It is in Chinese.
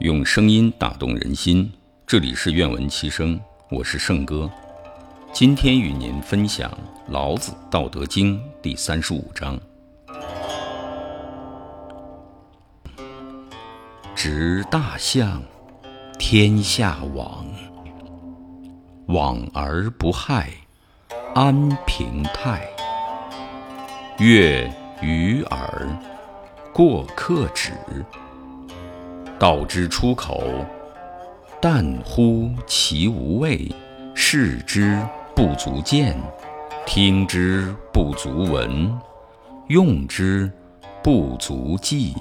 用声音打动人心，这里是愿闻其声，我是圣哥。今天与您分享《老子·道德经》第三十五章：执大象，天下往；往而不害，安平泰。悦于耳，过客止。道之出口，淡乎其无味；视之不足见，听之不足闻，用之不足记。